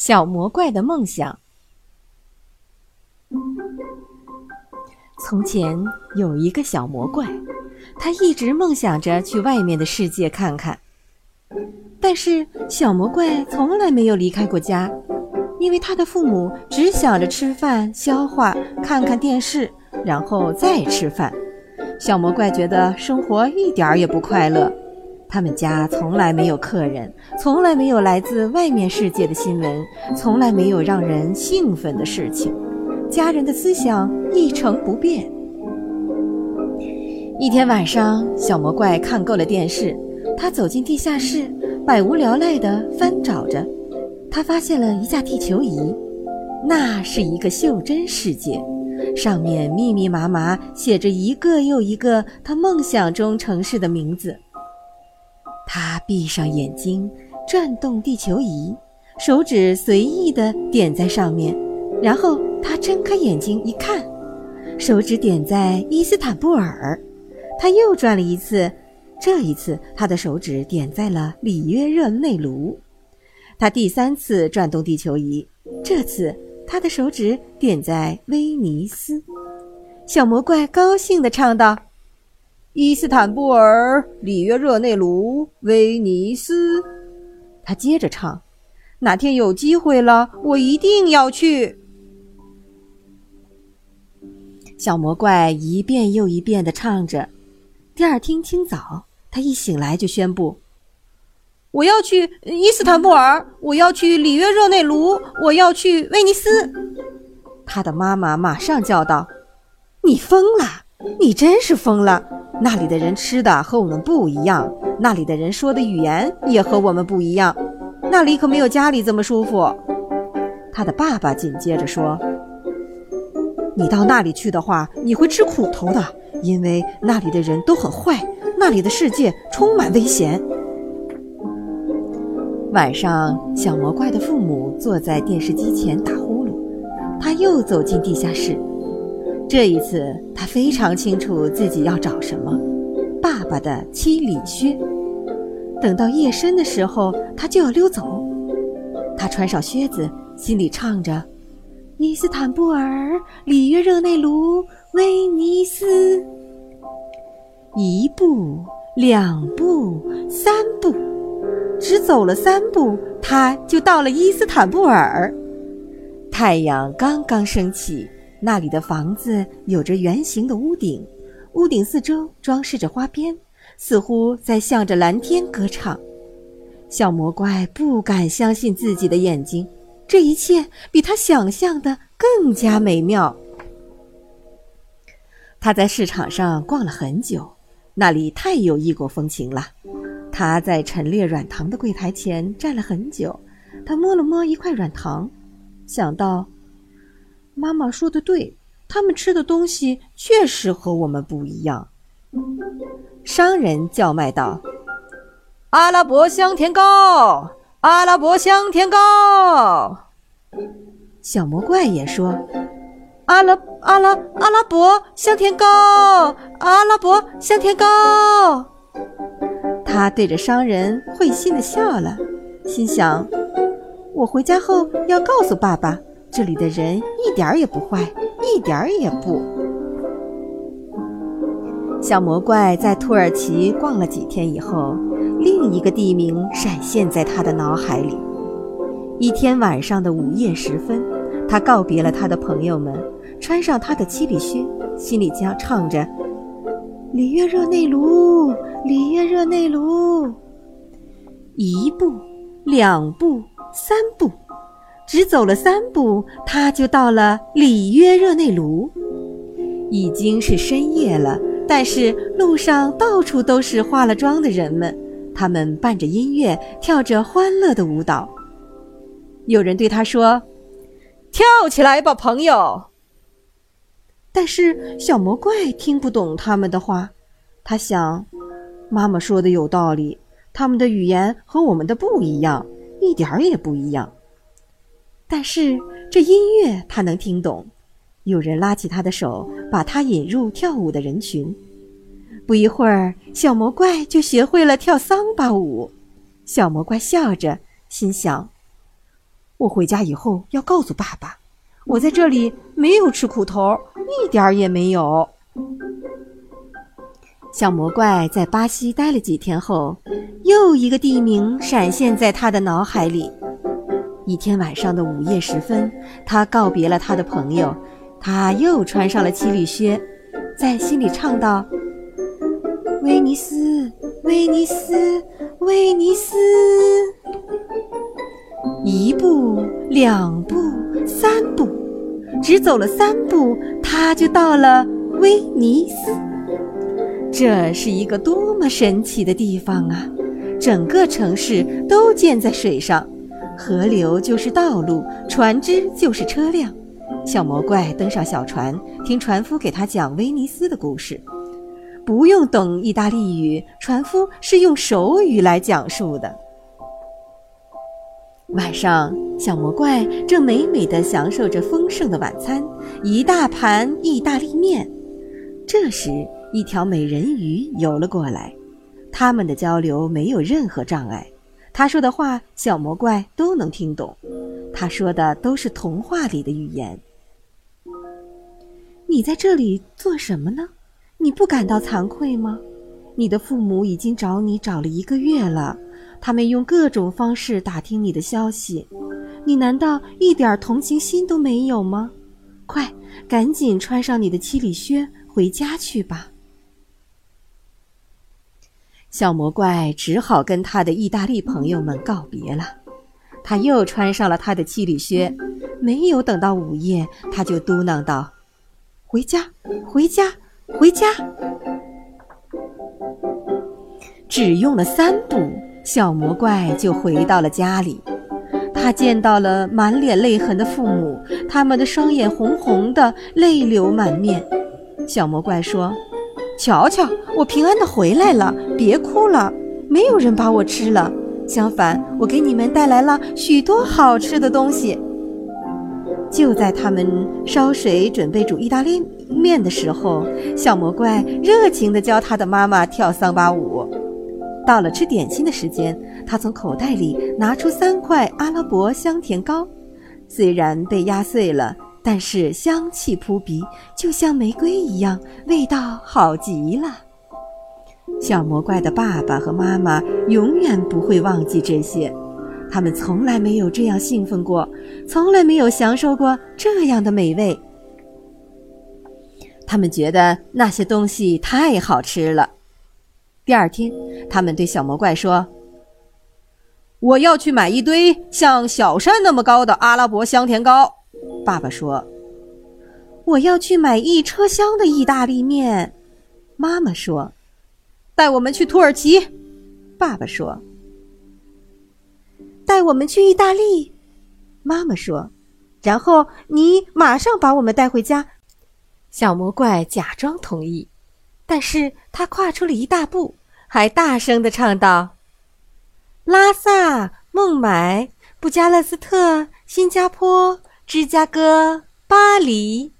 小魔怪的梦想。从前有一个小魔怪，他一直梦想着去外面的世界看看。但是小魔怪从来没有离开过家，因为他的父母只想着吃饭、消化、看看电视，然后再吃饭。小魔怪觉得生活一点儿也不快乐。他们家从来没有客人，从来没有来自外面世界的新闻，从来没有让人兴奋的事情。家人的思想一成不变。一天晚上，小魔怪看够了电视，他走进地下室，百无聊赖地翻找着。他发现了一架地球仪，那是一个袖珍世界，上面密密麻麻写着一个又一个他梦想中城市的名字。他闭上眼睛，转动地球仪，手指随意地点在上面，然后他睁开眼睛一看，手指点在伊斯坦布尔。他又转了一次，这一次他的手指点在了里约热内卢。他第三次转动地球仪，这次他的手指点在威尼斯。小魔怪高兴地唱道。伊斯坦布尔、里约热内卢、威尼斯，他接着唱：“哪天有机会了，我一定要去。”小魔怪一遍又一遍地唱着。第二天清早，他一醒来就宣布：“我要去伊斯坦布尔，我要去里约热内卢，我要去威尼斯。”他的妈妈马上叫道：“你疯了！你真是疯了！”那里的人吃的和我们不一样，那里的人说的语言也和我们不一样，那里可没有家里这么舒服。他的爸爸紧接着说：“你到那里去的话，你会吃苦头的，因为那里的人都很坏，那里的世界充满危险。”晚上，小魔怪的父母坐在电视机前打呼噜，他又走进地下室。这一次，他非常清楚自己要找什么：爸爸的七里靴。等到夜深的时候，他就要溜走。他穿上靴子，心里唱着：“伊斯坦布尔、里约热内卢、威尼斯。”一步，两步，三步，只走了三步，他就到了伊斯坦布尔。太阳刚刚升起。那里的房子有着圆形的屋顶，屋顶四周装饰着花边，似乎在向着蓝天歌唱。小魔怪不敢相信自己的眼睛，这一切比他想象的更加美妙。他在市场上逛了很久，那里太有异国风情了。他在陈列软糖的柜台前站了很久，他摸了摸一块软糖，想到。妈妈说的对，他们吃的东西确实和我们不一样。商人叫卖道：“阿拉伯香甜糕，阿拉伯香甜糕。”小魔怪也说：“阿拉阿拉阿拉伯香甜糕，阿拉伯香甜糕。”他对着商人会心的笑了，心想：“我回家后要告诉爸爸。”这里的人一点儿也不坏，一点儿也不。小魔怪在土耳其逛了几天以后，另一个地名闪现在他的脑海里。一天晚上的午夜时分，他告别了他的朋友们，穿上他的七里靴，心里将唱着：“里约热内卢，里约热内卢。”一步，两步，三步。只走了三步，他就到了里约热内卢。已经是深夜了，但是路上到处都是化了妆的人们，他们伴着音乐跳着欢乐的舞蹈。有人对他说：“跳起来吧，朋友。”但是小魔怪听不懂他们的话。他想，妈妈说的有道理，他们的语言和我们的不一样，一点儿也不一样。但是这音乐他能听懂，有人拉起他的手，把他引入跳舞的人群。不一会儿，小魔怪就学会了跳桑巴舞。小魔怪笑着，心想：“我回家以后要告诉爸爸，我在这里没有吃苦头，一点儿也没有。”小魔怪在巴西待了几天后，又一个地名闪现在他的脑海里。一天晚上的午夜时分，他告别了他的朋友，他又穿上了七里靴，在心里唱道：“威尼斯，威尼斯，威尼斯。”一步，两步，三步，只走了三步，他就到了威尼斯。这是一个多么神奇的地方啊！整个城市都建在水上，河流就是道路，船只就是车辆。小魔怪登上小船，听船夫给他讲威尼斯的故事。不用懂意大利语，船夫是用手语来讲述的。晚上，小魔怪正美美地享受着丰盛的晚餐，一大盘意大利面。这时，一条美人鱼游了过来，他们的交流没有任何障碍。他说的话，小魔怪都能听懂。他说的都是童话里的语言。你在这里做什么呢？你不感到惭愧吗？你的父母已经找你找了一个月了，他们用各种方式打听你的消息，你难道一点同情心都没有吗？快，赶紧穿上你的七里靴，回家去吧。小魔怪只好跟他的意大利朋友们告别了，他又穿上了他的七里靴，没有等到午夜，他就嘟囔道：“回家，回家，回家。”只用了三步，小魔怪就回到了家里。他见到了满脸泪痕的父母，他们的双眼红红的，泪流满面。小魔怪说。瞧瞧，我平安的回来了，别哭了，没有人把我吃了。相反，我给你们带来了许多好吃的东西。就在他们烧水准备煮意大利面的时候，小魔怪热情地教他的妈妈跳桑巴舞。到了吃点心的时间，他从口袋里拿出三块阿拉伯香甜糕，虽然被压碎了。但是香气扑鼻，就像玫瑰一样，味道好极了。小魔怪的爸爸和妈妈永远不会忘记这些，他们从来没有这样兴奋过，从来没有享受过这样的美味。他们觉得那些东西太好吃了。第二天，他们对小魔怪说：“我要去买一堆像小山那么高的阿拉伯香甜糕。”爸爸说：“我要去买一车厢的意大利面。”妈妈说：“带我们去土耳其。”爸爸说：“带我们去意大利。”妈妈说：“然后你马上把我们带回家。”小魔怪假装同意，但是他跨出了一大步，还大声的唱道：“拉萨、孟买、布加勒斯特、新加坡。”芝加哥、巴黎。